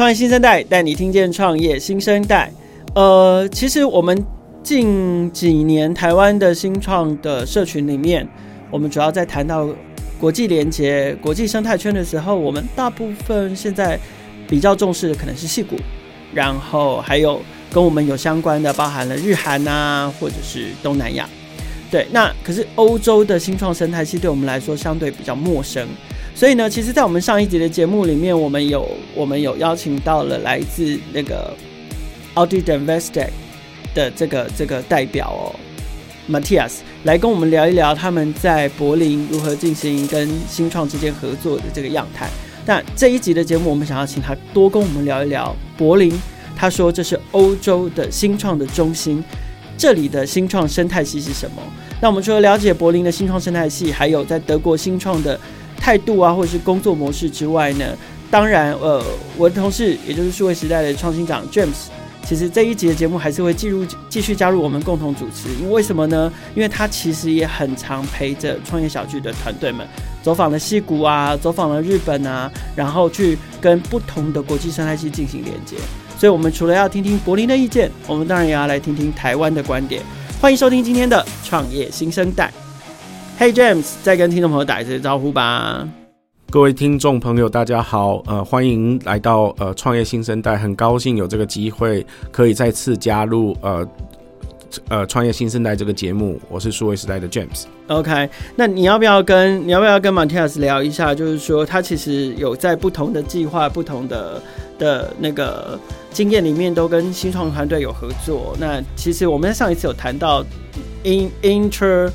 创业新生代带你听见创业新生代。呃，其实我们近几年台湾的新创的社群里面，我们主要在谈到国际连接、国际生态圈的时候，我们大部分现在比较重视的可能是矽谷，然后还有跟我们有相关的，包含了日韩啊，或者是东南亚。对，那可是欧洲的新创生态系对我们来说相对比较陌生。所以呢，其实，在我们上一集的节目里面，我们有我们有邀请到了来自那个。Audit & Investec 的这个这个代表哦，Matthias 来跟我们聊一聊他们在柏林如何进行跟新创之间合作的这个样态。那这一集的节目，我们想要请他多跟我们聊一聊柏林。他说这是欧洲的新创的中心，这里的新创生态系是什么？那我们除了了解柏林的新创生态系，还有在德国新创的态度啊，或者是工作模式之外呢，当然，呃，我的同事也就是数位时代的创新长 James。其实这一集的节目还是会继续继续加入我们共同主持，因为为什么呢？因为他其实也很常陪着创业小聚的团队们走访了西谷啊，走访了日本啊，然后去跟不同的国际生态系进行连接。所以，我们除了要听听柏林的意见，我们当然也要来听听台湾的观点。欢迎收听今天的创业新生代。Hey James，再跟听众朋友打一次招呼吧。各位听众朋友，大家好，呃，欢迎来到呃创业新生代，很高兴有这个机会可以再次加入呃呃创业新生代这个节目，我是数位时代的 James。OK，那你要不要跟你要不要跟 Matthias 聊一下？就是说他其实有在不同的计划、不同的的那个经验里面，都跟新创团队有合作。那其实我们在上一次有谈到 in inter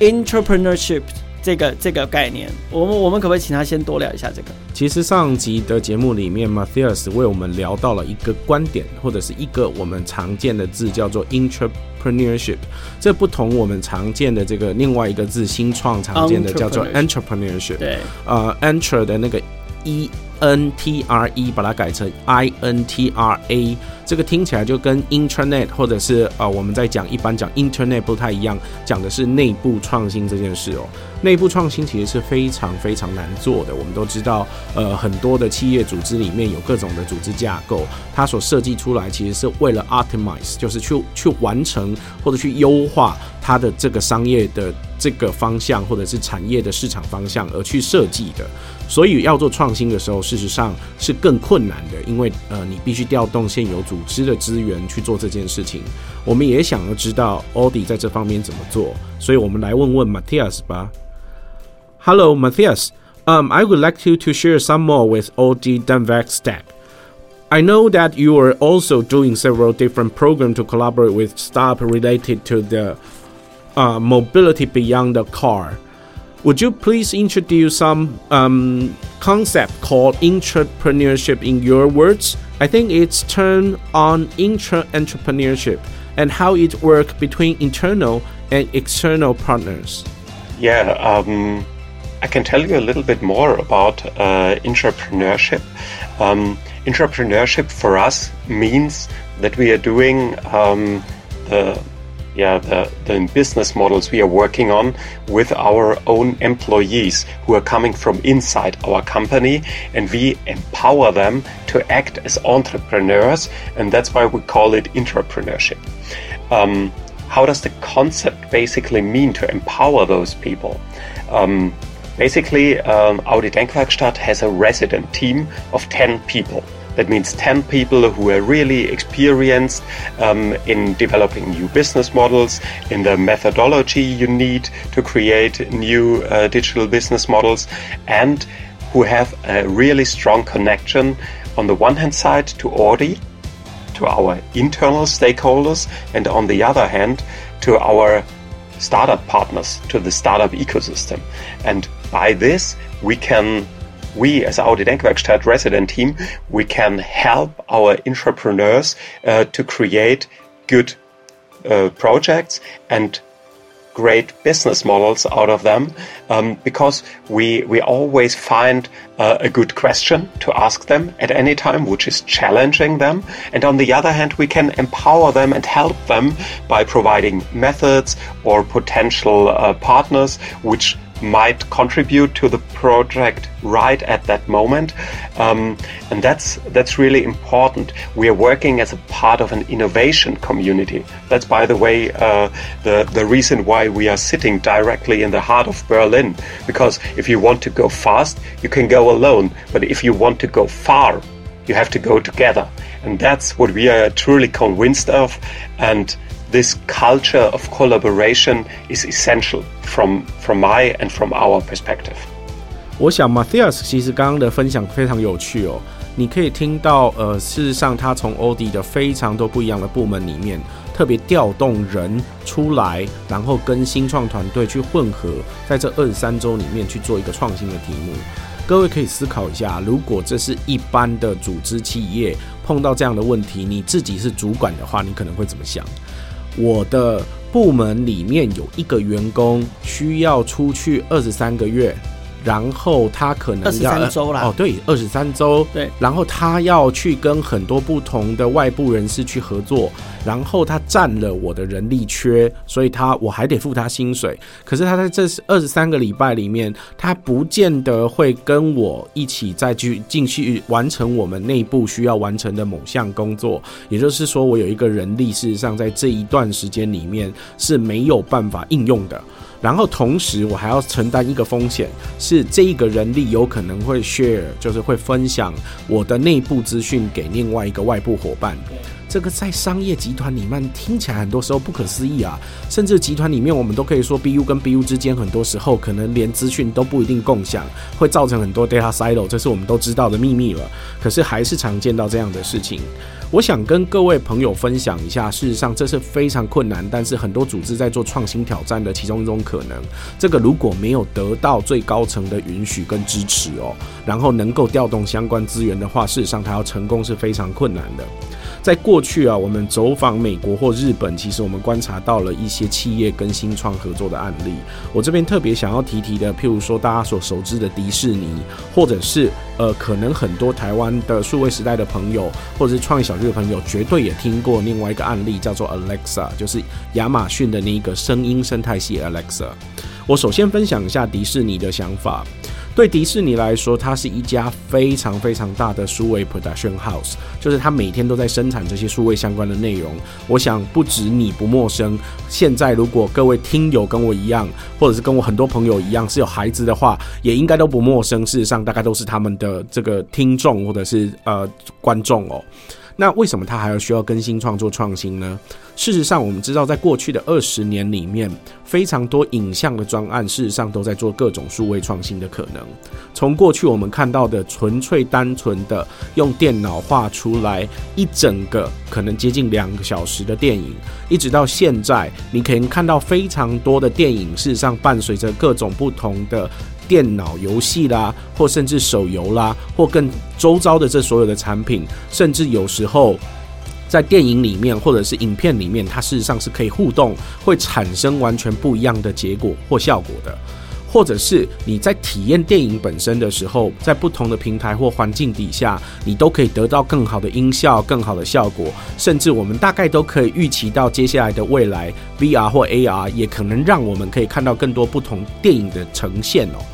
entrepreneurship。这个这个概念，我们我们可不可以请他先多聊一下这个？其实上集的节目里面，Matthias 为我们聊到了一个观点，或者是一个我们常见的字，叫做 entrepreneurship。这不同我们常见的这个另外一个字，新创常见的叫做 entrepreneurship。对，呃，entre 的那个 e。N T R E 把它改成 I N T R A，这个听起来就跟 Internet 或者是呃我们在讲一般讲 Internet 不太一样，讲的是内部创新这件事哦。内部创新其实是非常非常难做的。我们都知道，呃，很多的企业组织里面有各种的组织架构，它所设计出来其实是为了 optimize，就是去去完成或者去优化它的这个商业的这个方向或者是产业的市场方向而去设计的。所以要做创新的时候，事实上是更困难的，因为呃，你必须调动现有组织的资源去做这件事情。我们也想要知道 Audi 在这方面怎么做，所以我们来问问 Matthias 吧。Hello, Matthias. Um, I would like you to share some more with Audit and Investec. I know that you are also doing several different programs to collaborate with startup related to the uh, mobility beyond the car. Would you please introduce some um, concept called entrepreneurship in your words? I think it's turned on intra-entrepreneurship and how it works between internal and external partners. Yeah, um, I can tell you a little bit more about uh, entrepreneurship. Um, intrapreneurship for us means that we are doing um, the yeah, the, the business models we are working on with our own employees who are coming from inside our company and we empower them to act as entrepreneurs and that's why we call it entrepreneurship. Um, how does the concept basically mean to empower those people? Um, basically, um, Audi Denkwerkstatt has a resident team of 10 people. That means 10 people who are really experienced um, in developing new business models, in the methodology you need to create new uh, digital business models, and who have a really strong connection on the one hand side to Audi, to our internal stakeholders, and on the other hand to our startup partners, to the startup ecosystem. And by this, we can we as Audi Denkwerkstatt resident team, we can help our entrepreneurs uh, to create good uh, projects and great business models out of them um, because we we always find uh, a good question to ask them at any time which is challenging them. And on the other hand we can empower them and help them by providing methods or potential uh, partners which might contribute to the project right at that moment. Um, and that's, that's really important. We are working as a part of an innovation community. That's, by the way, uh, the, the reason why we are sitting directly in the heart of Berlin. Because if you want to go fast, you can go alone. But if you want to go far, you have to go together. And that's what we are truly convinced of. And this culture of collaboration is essential from, from my and from our perspective. 我想 Matthias 其实刚刚的分享非常有趣哦，你可以听到，呃，事实上他从欧迪的非常多不一样的部门里面，特别调动人出来，然后跟新创团队去混合，在这二十三周里面去做一个创新的题目。各位可以思考一下，如果这是一般的组织企业碰到这样的问题，你自己是主管的话，你可能会怎么想？我的部门里面有一个员工需要出去二十三个月。然后他可能要二十三周啦，哦，对，二十三周，对。然后他要去跟很多不同的外部人士去合作，然后他占了我的人力缺，所以他我还得付他薪水。可是他在这二十三个礼拜里面，他不见得会跟我一起再去进去完成我们内部需要完成的某项工作。也就是说，我有一个人力，事实上在这一段时间里面是没有办法应用的。然后同时，我还要承担一个风险，是这一个人力有可能会 share，就是会分享我的内部资讯给另外一个外部伙伴。这个在商业集团里面听起来很多时候不可思议啊，甚至集团里面我们都可以说，BU 跟 BU 之间很多时候可能连资讯都不一定共享，会造成很多 data silo，这是我们都知道的秘密了。可是还是常见到这样的事情。我想跟各位朋友分享一下，事实上这是非常困难，但是很多组织在做创新挑战的其中一种可能。这个如果没有得到最高层的允许跟支持哦，然后能够调动相关资源的话，事实上它要成功是非常困难的。在过去啊，我们走访美国或日本，其实我们观察到了一些企业跟新创合作的案例。我这边特别想要提提的，譬如说大家所熟知的迪士尼，或者是呃，可能很多台湾的数位时代的朋友，或者是创业小聚的朋友，绝对也听过另外一个案例，叫做 Alexa，就是亚马逊的那一个声音生态系 Alexa。我首先分享一下迪士尼的想法。对迪士尼来说，它是一家非常非常大的数位 production house，就是它每天都在生产这些数位相关的内容。我想不止你不陌生。现在如果各位听友跟我一样，或者是跟我很多朋友一样是有孩子的话，也应该都不陌生。事实上，大概都是他们的这个听众或者是呃观众哦。那为什么它还要需要更新创作创新呢？事实上，我们知道，在过去的二十年里面，非常多影像的专案，事实上都在做各种数位创新的可能。从过去我们看到的纯粹单纯的用电脑画出来一整个可能接近两个小时的电影，一直到现在，你可以看到非常多的电影，事实上伴随着各种不同的。电脑游戏啦，或甚至手游啦，或更周遭的这所有的产品，甚至有时候在电影里面或者是影片里面，它事实上是可以互动，会产生完全不一样的结果或效果的。或者是你在体验电影本身的时候，在不同的平台或环境底下，你都可以得到更好的音效、更好的效果，甚至我们大概都可以预期到接下来的未来，VR 或 AR 也可能让我们可以看到更多不同电影的呈现哦。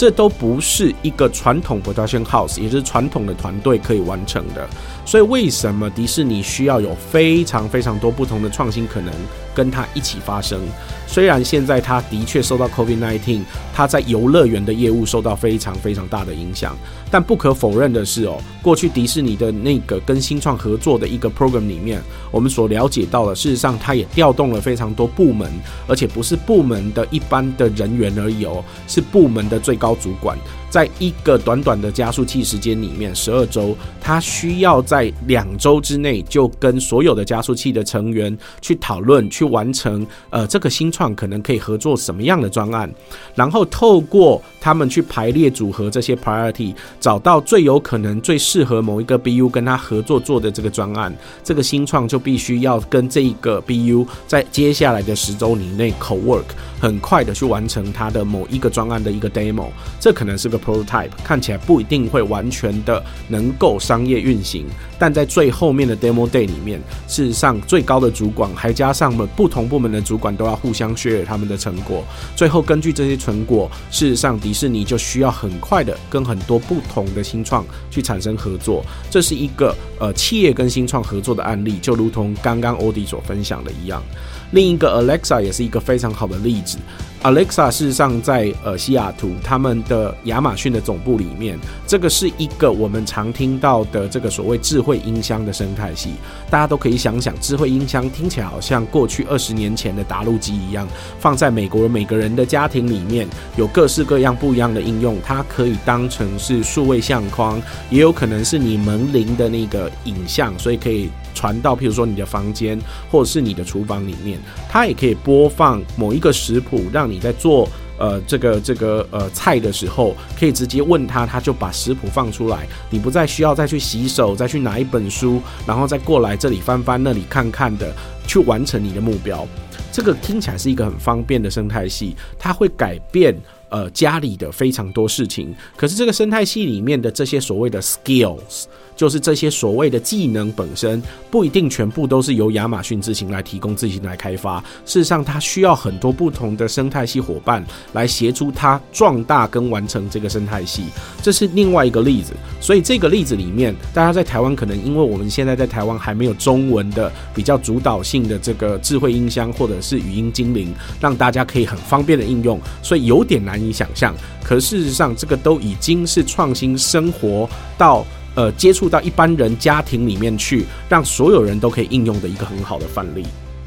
这都不是一个传统 production house，也就是传统的团队可以完成的。所以，为什么迪士尼需要有非常非常多不同的创新可能跟它一起发生？虽然现在它的确受到 COVID-19，它在游乐园的业务受到非常非常大的影响，但不可否认的是哦，过去迪士尼的那个跟新创合作的一个 program 里面，我们所了解到的，事实上它也调动了非常多部门，而且不是部门的一般的人员而已哦，是部门的最高。主管在一个短短的加速器时间里面，十二周，他需要在在两周之内就跟所有的加速器的成员去讨论，去完成呃这个新创可能可以合作什么样的专案，然后透过他们去排列组合这些 priority，找到最有可能最适合某一个 BU 跟他合作做的这个专案，这个新创就必须要跟这一个 BU 在接下来的十周以内 co-work，很快的去完成他的某一个专案的一个 demo。这可能是个 prototype，看起来不一定会完全的能够商业运行，但在最后面的 demo day 里面，事实上最高的主管还加上们不同部门的主管都要互相 share 他们的成果，最后根据这些成果，事实上迪士尼就需要很快的跟很多不同的新创去产生合作。这是一个呃企业跟新创合作的案例，就如同刚刚欧迪所分享的一样。另一个 Alexa 也是一个非常好的例子。Alexa 事实上在呃西雅图他们的亚马逊的总部里面，这个是一个我们常听到的这个所谓智慧音箱的生态系。大家都可以想想，智慧音箱听起来好像过去二十年前的答录机一样，放在美国每个人的家庭里面，有各式各样不一样的应用。它可以当成是数位相框，也有可能是你门铃的那个影像，所以可以传到譬如说你的房间或者是你的厨房里面。它也可以播放某一个食谱，让你在做呃这个这个呃菜的时候，可以直接问他，他就把食谱放出来，你不再需要再去洗手，再去拿一本书，然后再过来这里翻翻那里看看的，去完成你的目标。这个听起来是一个很方便的生态系，它会改变呃家里的非常多事情。可是这个生态系里面的这些所谓的 skills。就是这些所谓的技能本身不一定全部都是由亚马逊自行来提供、自行来开发。事实上，它需要很多不同的生态系伙伴来协助它壮大跟完成这个生态系。这是另外一个例子。所以这个例子里面，大家在台湾可能因为我们现在在台湾还没有中文的比较主导性的这个智慧音箱或者是语音精灵，让大家可以很方便的应用，所以有点难以想象。可事实上，这个都已经是创新生活到。呃，接触到一般人家庭里面去，让所有人都可以应用的一个很好的范例。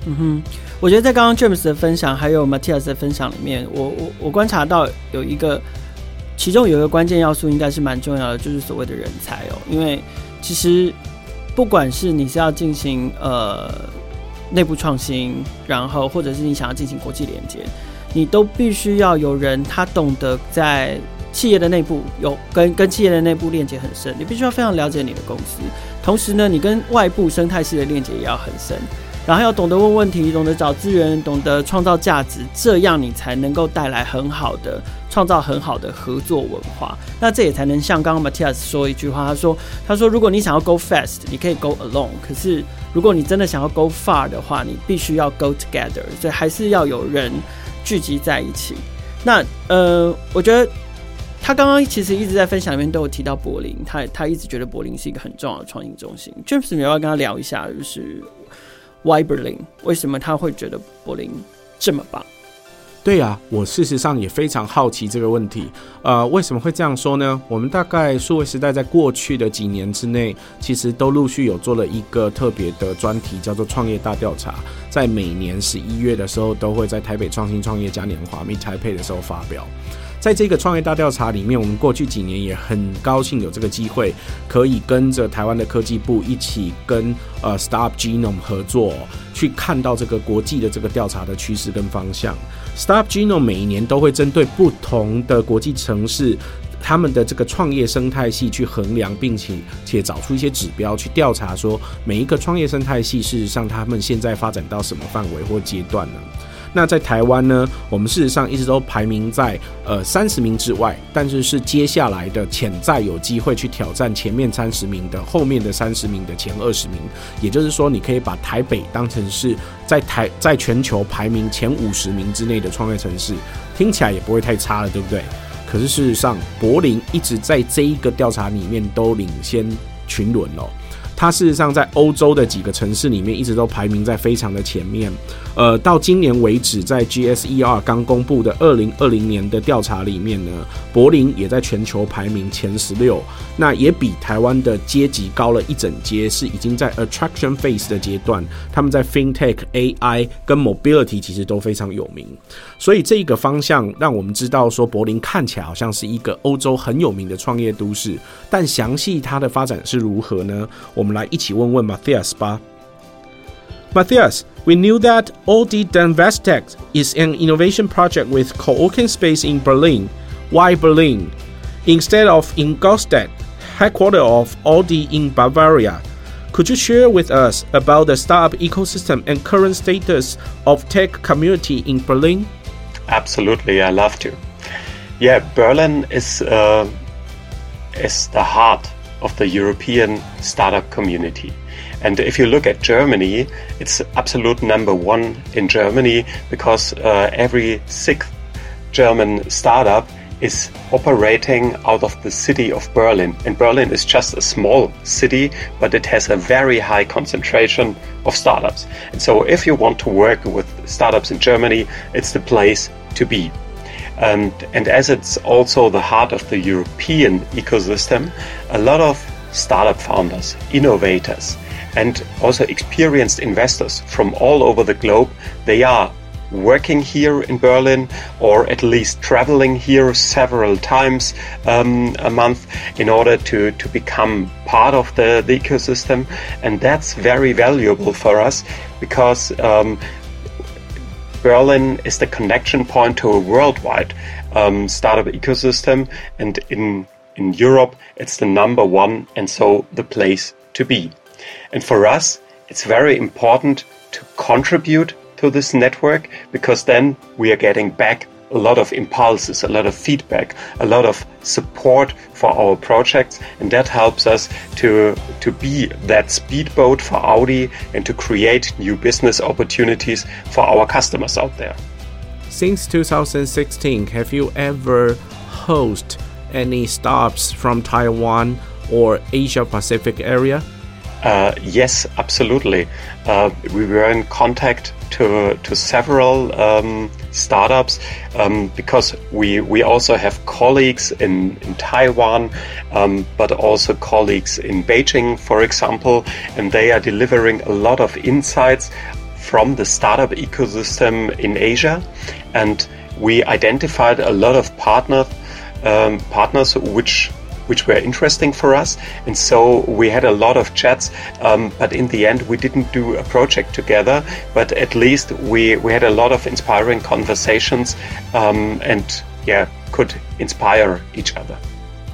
嗯哼，我觉得在刚刚 James 的分享，还有 Matthias 的分享里面，我我我观察到有一个，其中有一个关键要素，应该是蛮重要的，就是所谓的人才哦。因为其实不管是你是要进行呃内部创新，然后或者是你想要进行国际连接，你都必须要有人他懂得在。企业的内部有跟跟企业的内部链接很深，你必须要非常了解你的公司，同时呢，你跟外部生态系的链接也要很深，然后要懂得问问题，懂得找资源，懂得创造价值，这样你才能够带来很好的创造很好的合作文化。那这也才能像刚刚 Matthias 说一句话，他说他说如果你想要 go fast，你可以 go alone，可是如果你真的想要 go far 的话，你必须要 go together，所以还是要有人聚集在一起。那呃，我觉得。他刚刚其实一直在分享里面都有提到柏林，他他一直觉得柏林是一个很重要的创新中心。James，你要不要跟他聊一下，就是 Why Berlin？为什么他会觉得柏林这么棒？对呀、啊，我事实上也非常好奇这个问题。呃，为什么会这样说呢？我们大概数位时代在过去的几年之内，其实都陆续有做了一个特别的专题，叫做创业大调查，在每年十一月的时候，都会在台北创新创业嘉年华 Meet Taipei 的时候发表。在这个创业大调查里面，我们过去几年也很高兴有这个机会，可以跟着台湾的科技部一起跟呃 Startup Genome 合作，去看到这个国际的这个调查的趋势跟方向。Startup Genome 每一年都会针对不同的国际城市，他们的这个创业生态系去衡量，并且且找出一些指标去调查，说每一个创业生态系事实上他们现在发展到什么范围或阶段呢？那在台湾呢，我们事实上一直都排名在呃三十名之外，但是是接下来的潜在有机会去挑战前面三十名的后面的三十名的前二十名，也就是说，你可以把台北当成是在台在全球排名前五十名之内的创业城市，听起来也不会太差了，对不对？可是事实上，柏林一直在这一个调查里面都领先群伦哦。它事实上在欧洲的几个城市里面一直都排名在非常的前面，呃，到今年为止，在 GSER 刚公布的二零二零年的调查里面呢，柏林也在全球排名前十六，那也比台湾的阶级高了一整阶，是已经在 Attraction Phase 的阶段，他们在 FinTech、AI 跟 Mobility 其实都非常有名，所以这一个方向让我们知道说，柏林看起来好像是一个欧洲很有名的创业都市，但详细它的发展是如何呢？我们来一起问问 Matthias 吧。Matthias, we knew that Audi Danvestech is an innovation project with co-working space in Berlin. Why Berlin? Instead of Ingolstadt, headquarters of Audi in Bavaria. Could you share with us about the startup ecosystem and current status of tech community in Berlin? Absolutely, I love to. Yeah, Berlin is uh, is the heart of the European startup community. And if you look at Germany, it's absolute number one in Germany because uh, every sixth German startup is operating out of the city of Berlin. And Berlin is just a small city, but it has a very high concentration of startups. And so if you want to work with startups in Germany, it's the place to be. And, and as it's also the heart of the European ecosystem, a lot of startup founders, innovators, and also experienced investors from all over the globe, they are working here in Berlin or at least traveling here several times um, a month in order to, to become part of the, the ecosystem. And that's very valuable for us because um, Berlin is the connection point to a worldwide um, startup ecosystem. And in, in Europe, it's the number one and so the place to be. And for us, it's very important to contribute to this network because then we are getting back a lot of impulses, a lot of feedback, a lot of support for our projects, and that helps us to to be that speedboat for Audi and to create new business opportunities for our customers out there. Since 2016, have you ever hosted any stops from Taiwan or Asia Pacific area? Uh, yes, absolutely. Uh, we were in contact to to several um, startups um, because we we also have colleagues in in Taiwan, um, but also colleagues in Beijing, for example, and they are delivering a lot of insights from the startup ecosystem in Asia, and we identified a lot of partners um, partners which which were interesting for us. And so we had a lot of chats, um, but in the end, we didn't do a project together. But at least we, we had a lot of inspiring conversations um, and, yeah, could inspire each other.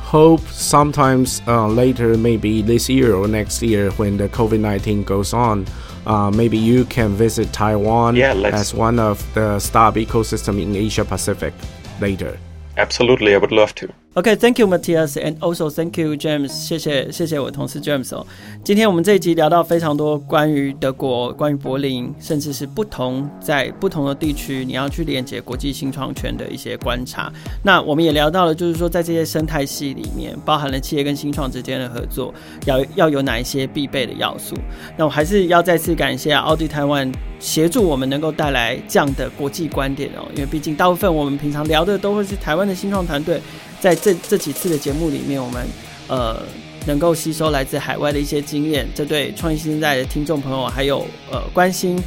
Hope sometimes uh, later, maybe this year or next year, when the COVID 19 goes on, uh, maybe you can visit Taiwan yeah, as one of the startup ecosystem in Asia Pacific later. Absolutely, I would love to. OK，Thank you, Matthias, and also thank you, James。谢谢谢谢我同事 James 哦。今天我们这一集聊到非常多关于德国、关于柏林，甚至是不同在不同的地区，你要去连接国际新创圈的一些观察。那我们也聊到了，就是说在这些生态系里面，包含了企业跟新创之间的合作，要要有哪一些必备的要素。那我还是要再次感谢奥迪台湾协助我们能够带来这样的国际观点哦，因为毕竟大部分我们平常聊的都会是台湾的新创团队。在这这几次的节目里面，我们呃能够吸收来自海外的一些经验，这对创业新生代的听众朋友还有呃关心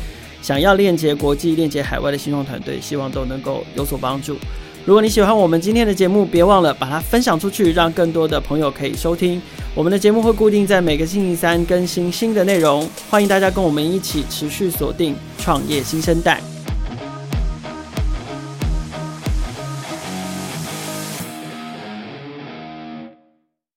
想要链接国际、链接海外的新创团队，希望都能够有所帮助。如果你喜欢我们今天的节目，别忘了把它分享出去，让更多的朋友可以收听。我们的节目会固定在每个星期三更新新的内容，欢迎大家跟我们一起持续锁定创业新生代。